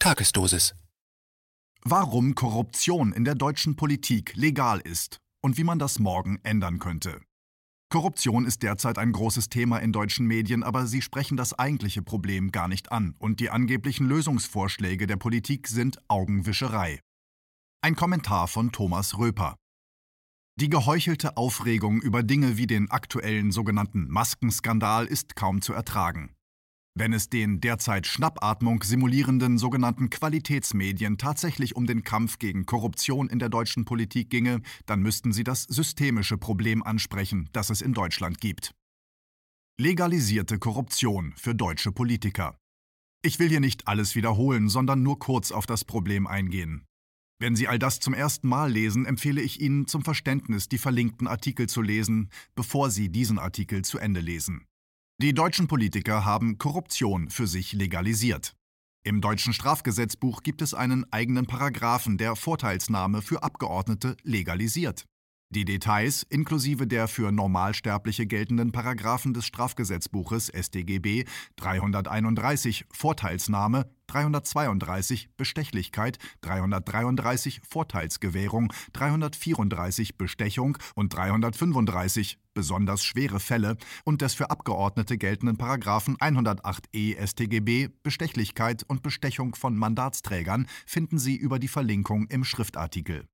Tagesdosis. Warum Korruption in der deutschen Politik legal ist und wie man das morgen ändern könnte. Korruption ist derzeit ein großes Thema in deutschen Medien, aber sie sprechen das eigentliche Problem gar nicht an und die angeblichen Lösungsvorschläge der Politik sind Augenwischerei. Ein Kommentar von Thomas Röper. Die geheuchelte Aufregung über Dinge wie den aktuellen sogenannten Maskenskandal ist kaum zu ertragen. Wenn es den derzeit Schnappatmung simulierenden sogenannten Qualitätsmedien tatsächlich um den Kampf gegen Korruption in der deutschen Politik ginge, dann müssten sie das systemische Problem ansprechen, das es in Deutschland gibt. Legalisierte Korruption für deutsche Politiker. Ich will hier nicht alles wiederholen, sondern nur kurz auf das Problem eingehen. Wenn Sie all das zum ersten Mal lesen, empfehle ich Ihnen zum Verständnis die verlinkten Artikel zu lesen, bevor Sie diesen Artikel zu Ende lesen. Die deutschen Politiker haben Korruption für sich legalisiert. Im deutschen Strafgesetzbuch gibt es einen eigenen Paragraphen, der Vorteilsnahme für Abgeordnete legalisiert. Die Details, inklusive der für Normalsterbliche geltenden Paragraphen des Strafgesetzbuches StGB 331 Vorteilsnahme, 332 Bestechlichkeit, 333 Vorteilsgewährung, 334 Bestechung und 335 besonders schwere Fälle und des für Abgeordnete geltenden Paragraphen 108e StGB Bestechlichkeit und Bestechung von Mandatsträgern finden Sie über die Verlinkung im Schriftartikel.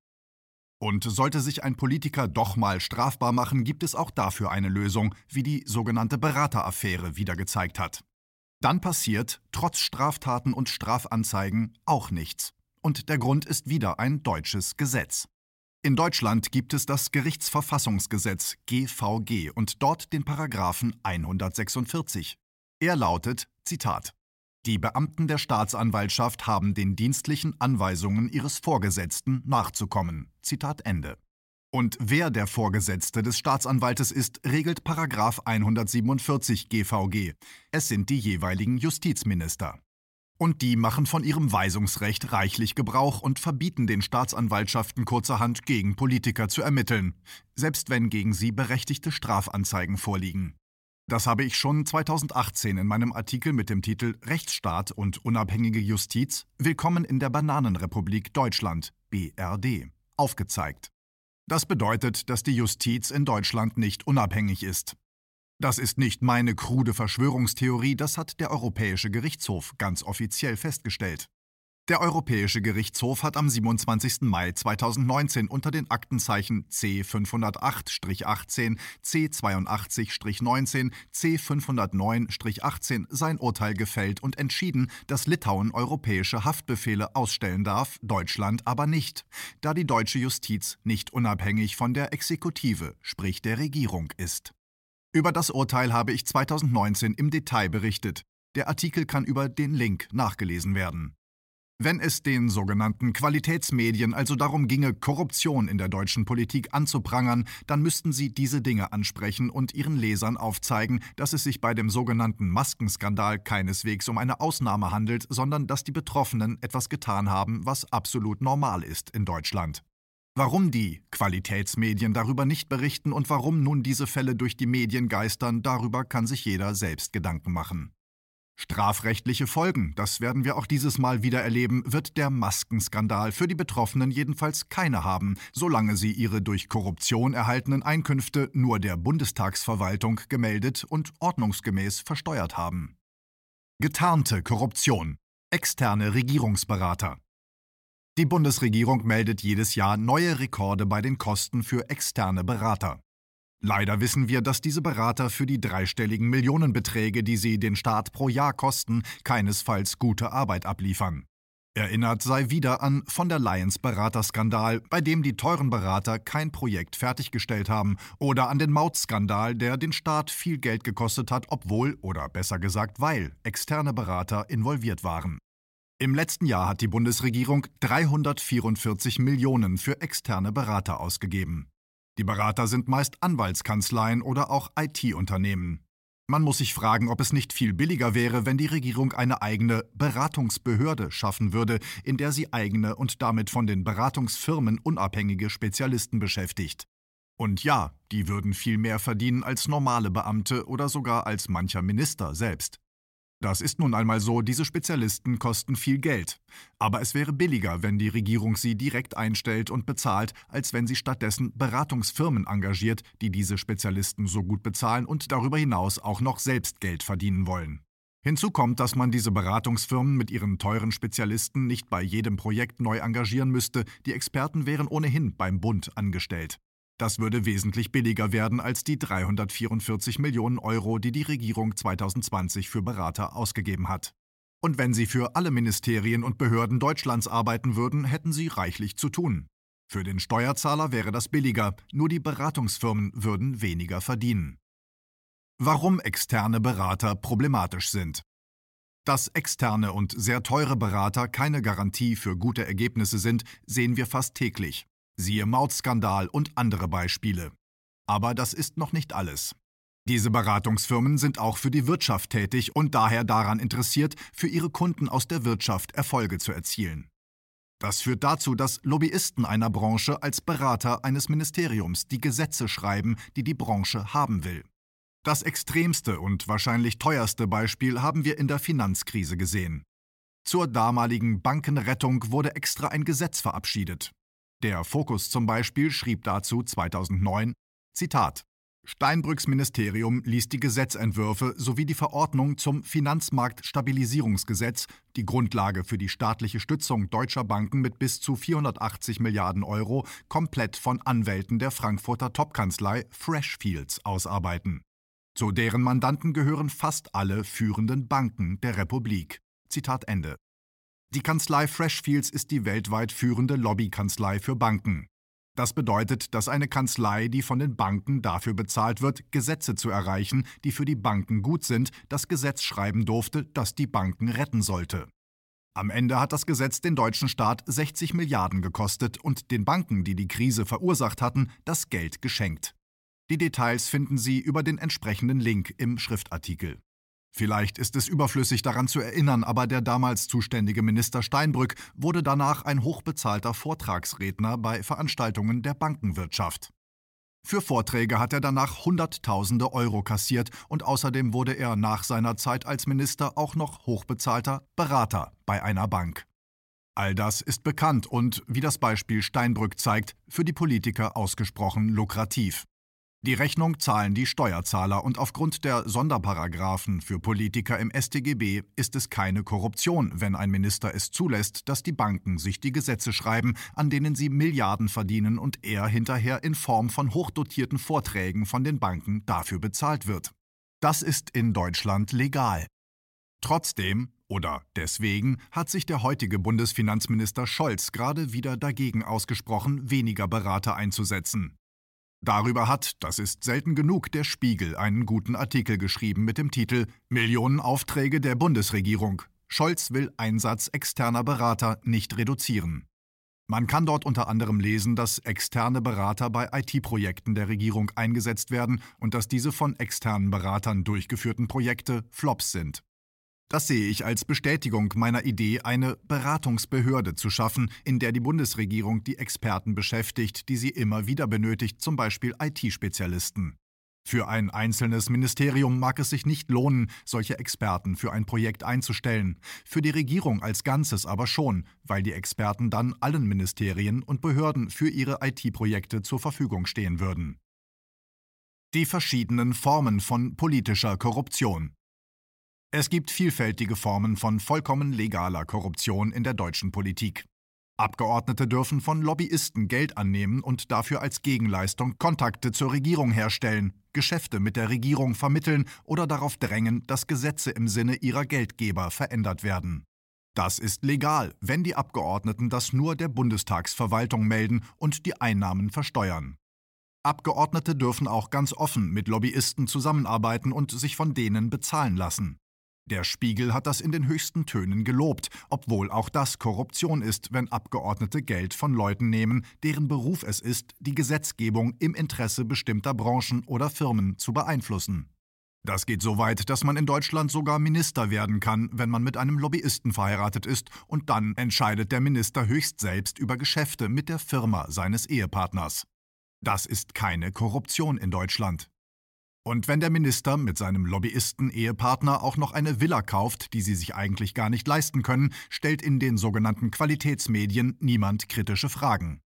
Und sollte sich ein Politiker doch mal strafbar machen, gibt es auch dafür eine Lösung, wie die sogenannte Berateraffäre wieder gezeigt hat. Dann passiert, trotz Straftaten und Strafanzeigen, auch nichts. Und der Grund ist wieder ein deutsches Gesetz. In Deutschland gibt es das Gerichtsverfassungsgesetz GVG und dort den Paragraphen 146. Er lautet, Zitat, die Beamten der Staatsanwaltschaft haben den dienstlichen Anweisungen ihres Vorgesetzten nachzukommen. Zitat Ende. Und wer der Vorgesetzte des Staatsanwaltes ist, regelt 147 GVG. Es sind die jeweiligen Justizminister. Und die machen von ihrem Weisungsrecht reichlich Gebrauch und verbieten den Staatsanwaltschaften kurzerhand gegen Politiker zu ermitteln, selbst wenn gegen sie berechtigte Strafanzeigen vorliegen. Das habe ich schon 2018 in meinem Artikel mit dem Titel Rechtsstaat und unabhängige Justiz Willkommen in der Bananenrepublik Deutschland BRD aufgezeigt. Das bedeutet, dass die Justiz in Deutschland nicht unabhängig ist. Das ist nicht meine krude Verschwörungstheorie, das hat der Europäische Gerichtshof ganz offiziell festgestellt. Der Europäische Gerichtshof hat am 27. Mai 2019 unter den Aktenzeichen C508-18, C82-19, C509-18 sein Urteil gefällt und entschieden, dass Litauen europäische Haftbefehle ausstellen darf, Deutschland aber nicht, da die deutsche Justiz nicht unabhängig von der Exekutive, sprich der Regierung, ist. Über das Urteil habe ich 2019 im Detail berichtet. Der Artikel kann über den Link nachgelesen werden. Wenn es den sogenannten Qualitätsmedien also darum ginge, Korruption in der deutschen Politik anzuprangern, dann müssten sie diese Dinge ansprechen und ihren Lesern aufzeigen, dass es sich bei dem sogenannten Maskenskandal keineswegs um eine Ausnahme handelt, sondern dass die Betroffenen etwas getan haben, was absolut normal ist in Deutschland. Warum die Qualitätsmedien darüber nicht berichten und warum nun diese Fälle durch die Medien geistern, darüber kann sich jeder selbst Gedanken machen. Strafrechtliche Folgen, das werden wir auch dieses Mal wieder erleben, wird der Maskenskandal für die Betroffenen jedenfalls keine haben, solange sie ihre durch Korruption erhaltenen Einkünfte nur der Bundestagsverwaltung gemeldet und ordnungsgemäß versteuert haben. Getarnte Korruption. Externe Regierungsberater. Die Bundesregierung meldet jedes Jahr neue Rekorde bei den Kosten für externe Berater. Leider wissen wir, dass diese Berater für die dreistelligen Millionenbeträge, die sie den Staat pro Jahr kosten, keinesfalls gute Arbeit abliefern. Erinnert sei wieder an von der Lions Beraterskandal, bei dem die teuren Berater kein Projekt fertiggestellt haben, oder an den Mautskandal, der den Staat viel Geld gekostet hat, obwohl oder besser gesagt, weil externe Berater involviert waren. Im letzten Jahr hat die Bundesregierung 344 Millionen für externe Berater ausgegeben. Die Berater sind meist Anwaltskanzleien oder auch IT-Unternehmen. Man muss sich fragen, ob es nicht viel billiger wäre, wenn die Regierung eine eigene Beratungsbehörde schaffen würde, in der sie eigene und damit von den Beratungsfirmen unabhängige Spezialisten beschäftigt. Und ja, die würden viel mehr verdienen als normale Beamte oder sogar als mancher Minister selbst. Das ist nun einmal so, diese Spezialisten kosten viel Geld. Aber es wäre billiger, wenn die Regierung sie direkt einstellt und bezahlt, als wenn sie stattdessen Beratungsfirmen engagiert, die diese Spezialisten so gut bezahlen und darüber hinaus auch noch selbst Geld verdienen wollen. Hinzu kommt, dass man diese Beratungsfirmen mit ihren teuren Spezialisten nicht bei jedem Projekt neu engagieren müsste, die Experten wären ohnehin beim Bund angestellt. Das würde wesentlich billiger werden als die 344 Millionen Euro, die die Regierung 2020 für Berater ausgegeben hat. Und wenn sie für alle Ministerien und Behörden Deutschlands arbeiten würden, hätten sie reichlich zu tun. Für den Steuerzahler wäre das billiger, nur die Beratungsfirmen würden weniger verdienen. Warum externe Berater problematisch sind. Dass externe und sehr teure Berater keine Garantie für gute Ergebnisse sind, sehen wir fast täglich. Siehe Mautskandal und andere Beispiele. Aber das ist noch nicht alles. Diese Beratungsfirmen sind auch für die Wirtschaft tätig und daher daran interessiert, für ihre Kunden aus der Wirtschaft Erfolge zu erzielen. Das führt dazu, dass Lobbyisten einer Branche als Berater eines Ministeriums die Gesetze schreiben, die die Branche haben will. Das extremste und wahrscheinlich teuerste Beispiel haben wir in der Finanzkrise gesehen. Zur damaligen Bankenrettung wurde extra ein Gesetz verabschiedet. Der Fokus zum Beispiel schrieb dazu 2009, Zitat, Steinbrücks Ministerium ließ die Gesetzentwürfe sowie die Verordnung zum Finanzmarktstabilisierungsgesetz, die Grundlage für die staatliche Stützung deutscher Banken mit bis zu 480 Milliarden Euro, komplett von Anwälten der Frankfurter Topkanzlei Freshfields ausarbeiten. Zu deren Mandanten gehören fast alle führenden Banken der Republik. Zitat Ende. Die Kanzlei Freshfields ist die weltweit führende Lobbykanzlei für Banken. Das bedeutet, dass eine Kanzlei, die von den Banken dafür bezahlt wird, Gesetze zu erreichen, die für die Banken gut sind, das Gesetz schreiben durfte, das die Banken retten sollte. Am Ende hat das Gesetz den deutschen Staat 60 Milliarden gekostet und den Banken, die die Krise verursacht hatten, das Geld geschenkt. Die Details finden Sie über den entsprechenden Link im Schriftartikel. Vielleicht ist es überflüssig daran zu erinnern, aber der damals zuständige Minister Steinbrück wurde danach ein hochbezahlter Vortragsredner bei Veranstaltungen der Bankenwirtschaft. Für Vorträge hat er danach Hunderttausende Euro kassiert und außerdem wurde er nach seiner Zeit als Minister auch noch hochbezahlter Berater bei einer Bank. All das ist bekannt und, wie das Beispiel Steinbrück zeigt, für die Politiker ausgesprochen lukrativ. Die Rechnung zahlen die Steuerzahler und aufgrund der Sonderparagraphen für Politiker im StGB ist es keine Korruption, wenn ein Minister es zulässt, dass die Banken sich die Gesetze schreiben, an denen sie Milliarden verdienen und er hinterher in Form von hochdotierten Vorträgen von den Banken dafür bezahlt wird. Das ist in Deutschland legal. Trotzdem oder deswegen hat sich der heutige Bundesfinanzminister Scholz gerade wieder dagegen ausgesprochen, weniger Berater einzusetzen. Darüber hat, das ist selten genug, der Spiegel einen guten Artikel geschrieben mit dem Titel Millionenaufträge der Bundesregierung. Scholz will Einsatz externer Berater nicht reduzieren. Man kann dort unter anderem lesen, dass externe Berater bei IT-Projekten der Regierung eingesetzt werden und dass diese von externen Beratern durchgeführten Projekte Flops sind. Das sehe ich als Bestätigung meiner Idee, eine Beratungsbehörde zu schaffen, in der die Bundesregierung die Experten beschäftigt, die sie immer wieder benötigt, zum Beispiel IT-Spezialisten. Für ein einzelnes Ministerium mag es sich nicht lohnen, solche Experten für ein Projekt einzustellen, für die Regierung als Ganzes aber schon, weil die Experten dann allen Ministerien und Behörden für ihre IT-Projekte zur Verfügung stehen würden. Die verschiedenen Formen von politischer Korruption es gibt vielfältige Formen von vollkommen legaler Korruption in der deutschen Politik. Abgeordnete dürfen von Lobbyisten Geld annehmen und dafür als Gegenleistung Kontakte zur Regierung herstellen, Geschäfte mit der Regierung vermitteln oder darauf drängen, dass Gesetze im Sinne ihrer Geldgeber verändert werden. Das ist legal, wenn die Abgeordneten das nur der Bundestagsverwaltung melden und die Einnahmen versteuern. Abgeordnete dürfen auch ganz offen mit Lobbyisten zusammenarbeiten und sich von denen bezahlen lassen. Der Spiegel hat das in den höchsten Tönen gelobt, obwohl auch das Korruption ist, wenn Abgeordnete Geld von Leuten nehmen, deren Beruf es ist, die Gesetzgebung im Interesse bestimmter Branchen oder Firmen zu beeinflussen. Das geht so weit, dass man in Deutschland sogar Minister werden kann, wenn man mit einem Lobbyisten verheiratet ist, und dann entscheidet der Minister höchst selbst über Geschäfte mit der Firma seines Ehepartners. Das ist keine Korruption in Deutschland. Und wenn der Minister mit seinem Lobbyisten-Ehepartner auch noch eine Villa kauft, die sie sich eigentlich gar nicht leisten können, stellt in den sogenannten Qualitätsmedien niemand kritische Fragen.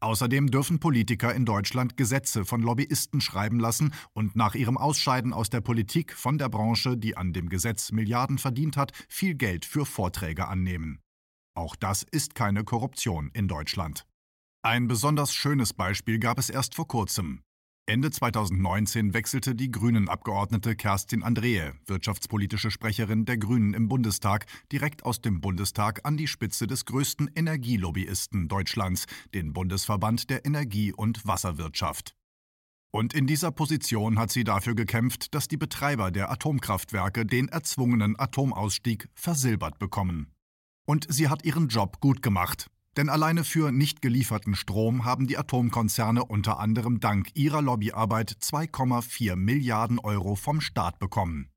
Außerdem dürfen Politiker in Deutschland Gesetze von Lobbyisten schreiben lassen und nach ihrem Ausscheiden aus der Politik von der Branche, die an dem Gesetz Milliarden verdient hat, viel Geld für Vorträge annehmen. Auch das ist keine Korruption in Deutschland. Ein besonders schönes Beispiel gab es erst vor kurzem. Ende 2019 wechselte die Grünen-Abgeordnete Kerstin Andrehe, wirtschaftspolitische Sprecherin der Grünen im Bundestag, direkt aus dem Bundestag an die Spitze des größten Energielobbyisten Deutschlands, den Bundesverband der Energie- und Wasserwirtschaft. Und in dieser Position hat sie dafür gekämpft, dass die Betreiber der Atomkraftwerke den erzwungenen Atomausstieg versilbert bekommen. Und sie hat ihren Job gut gemacht, denn alleine für nicht gelieferten Strom haben die Atomkonzerne unter anderem dank ihrer Lobbyarbeit 2,4 Milliarden Euro vom Staat bekommen.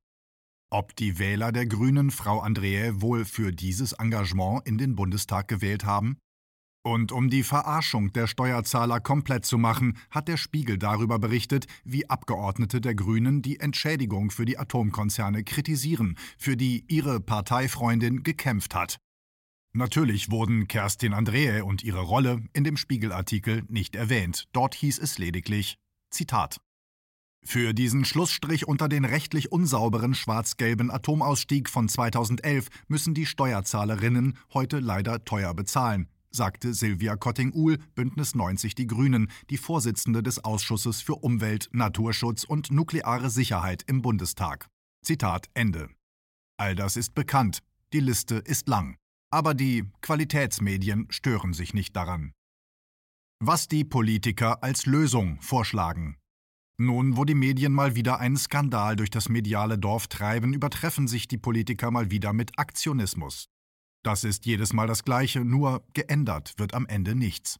Ob die Wähler der Grünen Frau Andrehe wohl für dieses Engagement in den Bundestag gewählt haben? Und um die Verarschung der Steuerzahler komplett zu machen, hat der Spiegel darüber berichtet, wie Abgeordnete der Grünen die Entschädigung für die Atomkonzerne kritisieren, für die ihre Parteifreundin gekämpft hat. Natürlich wurden Kerstin Andrehe und ihre Rolle in dem Spiegelartikel nicht erwähnt. Dort hieß es lediglich Zitat für diesen Schlussstrich unter den rechtlich unsauberen schwarz-gelben Atomausstieg von 2011 müssen die Steuerzahlerinnen heute leider teuer bezahlen, sagte Silvia Kotting-Uhl, Bündnis 90 Die Grünen, die Vorsitzende des Ausschusses für Umwelt, Naturschutz und nukleare Sicherheit im Bundestag. Zitat Ende. All das ist bekannt. Die Liste ist lang. Aber die Qualitätsmedien stören sich nicht daran. Was die Politiker als Lösung vorschlagen. Nun, wo die Medien mal wieder einen Skandal durch das mediale Dorf treiben, übertreffen sich die Politiker mal wieder mit Aktionismus. Das ist jedes Mal das Gleiche, nur geändert wird am Ende nichts.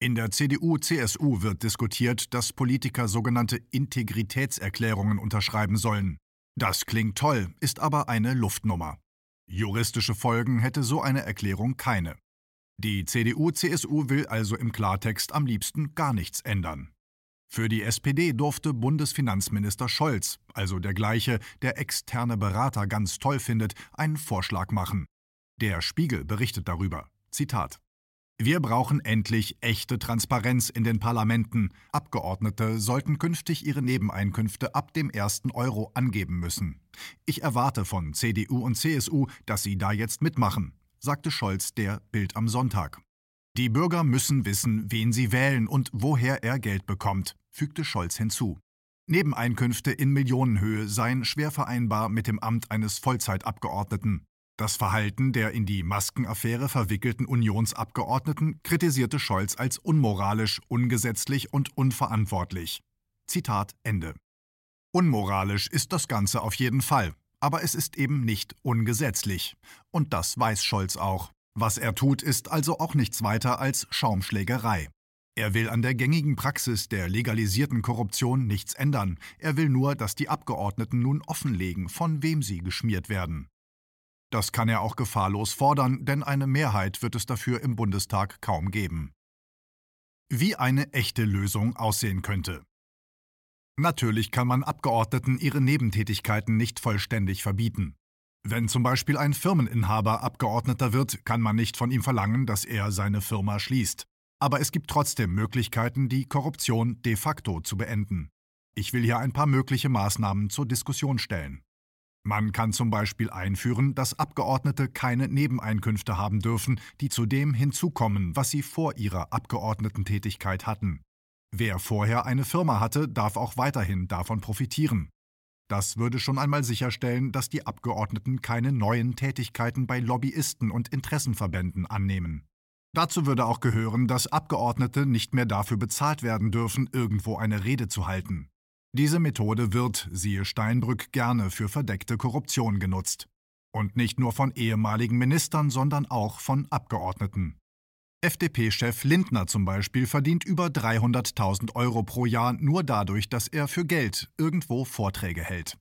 In der CDU-CSU wird diskutiert, dass Politiker sogenannte Integritätserklärungen unterschreiben sollen. Das klingt toll, ist aber eine Luftnummer. Juristische Folgen hätte so eine Erklärung keine. Die CDU-CSU will also im Klartext am liebsten gar nichts ändern. Für die SPD durfte Bundesfinanzminister Scholz, also der gleiche, der externe Berater ganz toll findet, einen Vorschlag machen. Der Spiegel berichtet darüber. Zitat wir brauchen endlich echte Transparenz in den Parlamenten. Abgeordnete sollten künftig ihre Nebeneinkünfte ab dem ersten Euro angeben müssen. Ich erwarte von CDU und CSU, dass sie da jetzt mitmachen, sagte Scholz der Bild am Sonntag. Die Bürger müssen wissen, wen sie wählen und woher er Geld bekommt, fügte Scholz hinzu. Nebeneinkünfte in Millionenhöhe seien schwer vereinbar mit dem Amt eines Vollzeitabgeordneten. Das Verhalten der in die Maskenaffäre verwickelten Unionsabgeordneten kritisierte Scholz als unmoralisch, ungesetzlich und unverantwortlich. Zitat Ende. Unmoralisch ist das Ganze auf jeden Fall, aber es ist eben nicht ungesetzlich. Und das weiß Scholz auch. Was er tut, ist also auch nichts weiter als Schaumschlägerei. Er will an der gängigen Praxis der legalisierten Korruption nichts ändern. Er will nur, dass die Abgeordneten nun offenlegen, von wem sie geschmiert werden. Das kann er auch gefahrlos fordern, denn eine Mehrheit wird es dafür im Bundestag kaum geben. Wie eine echte Lösung aussehen könnte. Natürlich kann man Abgeordneten ihre Nebentätigkeiten nicht vollständig verbieten. Wenn zum Beispiel ein Firmeninhaber Abgeordneter wird, kann man nicht von ihm verlangen, dass er seine Firma schließt. Aber es gibt trotzdem Möglichkeiten, die Korruption de facto zu beenden. Ich will hier ein paar mögliche Maßnahmen zur Diskussion stellen. Man kann zum Beispiel einführen, dass Abgeordnete keine Nebeneinkünfte haben dürfen, die zu dem hinzukommen, was sie vor ihrer Abgeordnetentätigkeit hatten. Wer vorher eine Firma hatte, darf auch weiterhin davon profitieren. Das würde schon einmal sicherstellen, dass die Abgeordneten keine neuen Tätigkeiten bei Lobbyisten und Interessenverbänden annehmen. Dazu würde auch gehören, dass Abgeordnete nicht mehr dafür bezahlt werden dürfen, irgendwo eine Rede zu halten. Diese Methode wird, siehe Steinbrück, gerne für verdeckte Korruption genutzt. Und nicht nur von ehemaligen Ministern, sondern auch von Abgeordneten. FDP-Chef Lindner zum Beispiel verdient über 300.000 Euro pro Jahr nur dadurch, dass er für Geld irgendwo Vorträge hält.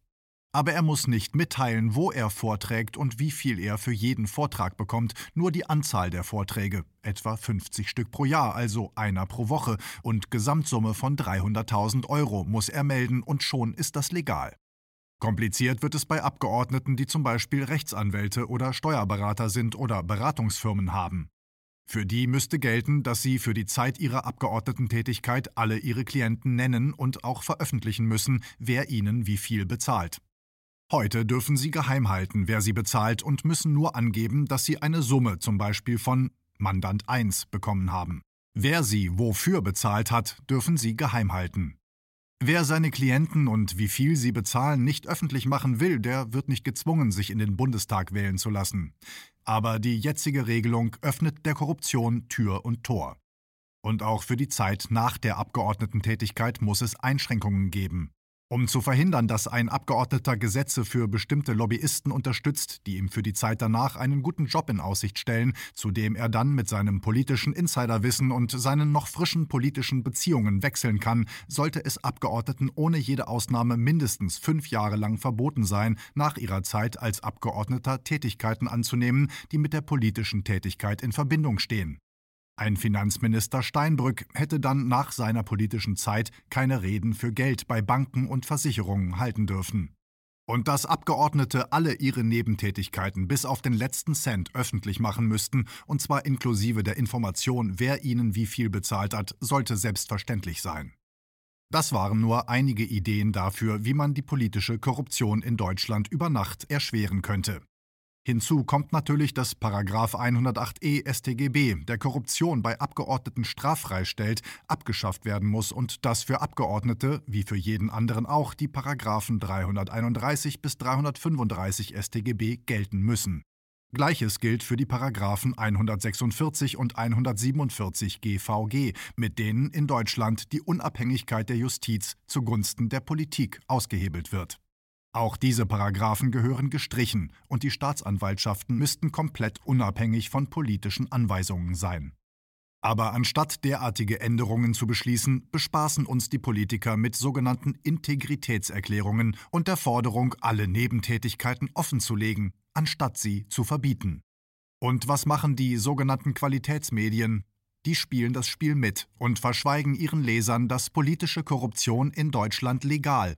Aber er muss nicht mitteilen, wo er vorträgt und wie viel er für jeden Vortrag bekommt, nur die Anzahl der Vorträge, etwa 50 Stück pro Jahr, also einer pro Woche, und Gesamtsumme von 300.000 Euro muss er melden und schon ist das legal. Kompliziert wird es bei Abgeordneten, die zum Beispiel Rechtsanwälte oder Steuerberater sind oder Beratungsfirmen haben. Für die müsste gelten, dass sie für die Zeit ihrer Abgeordnetentätigkeit alle ihre Klienten nennen und auch veröffentlichen müssen, wer ihnen wie viel bezahlt. Heute dürfen sie geheim halten, wer sie bezahlt und müssen nur angeben, dass sie eine Summe zum Beispiel von Mandant 1 bekommen haben. Wer sie wofür bezahlt hat, dürfen sie geheim halten. Wer seine Klienten und wie viel sie bezahlen nicht öffentlich machen will, der wird nicht gezwungen, sich in den Bundestag wählen zu lassen. Aber die jetzige Regelung öffnet der Korruption Tür und Tor. Und auch für die Zeit nach der Abgeordnetentätigkeit muss es Einschränkungen geben. Um zu verhindern, dass ein Abgeordneter Gesetze für bestimmte Lobbyisten unterstützt, die ihm für die Zeit danach einen guten Job in Aussicht stellen, zu dem er dann mit seinem politischen Insiderwissen und seinen noch frischen politischen Beziehungen wechseln kann, sollte es Abgeordneten ohne jede Ausnahme mindestens fünf Jahre lang verboten sein, nach ihrer Zeit als Abgeordneter Tätigkeiten anzunehmen, die mit der politischen Tätigkeit in Verbindung stehen. Ein Finanzminister Steinbrück hätte dann nach seiner politischen Zeit keine Reden für Geld bei Banken und Versicherungen halten dürfen. Und dass Abgeordnete alle ihre Nebentätigkeiten bis auf den letzten Cent öffentlich machen müssten, und zwar inklusive der Information, wer ihnen wie viel bezahlt hat, sollte selbstverständlich sein. Das waren nur einige Ideen dafür, wie man die politische Korruption in Deutschland über Nacht erschweren könnte. Hinzu kommt natürlich, dass 108e StGB, der Korruption bei Abgeordneten straffrei stellt, abgeschafft werden muss und dass für Abgeordnete, wie für jeden anderen auch, die Paragraphen 331 bis 335 StGB gelten müssen. Gleiches gilt für die Paragraphen 146 und 147 GVG, mit denen in Deutschland die Unabhängigkeit der Justiz zugunsten der Politik ausgehebelt wird. Auch diese Paragraphen gehören gestrichen und die Staatsanwaltschaften müssten komplett unabhängig von politischen Anweisungen sein. Aber anstatt derartige Änderungen zu beschließen, bespaßen uns die Politiker mit sogenannten Integritätserklärungen und der Forderung, alle Nebentätigkeiten offenzulegen, anstatt sie zu verbieten. Und was machen die sogenannten Qualitätsmedien? Die spielen das Spiel mit und verschweigen ihren Lesern, dass politische Korruption in Deutschland legal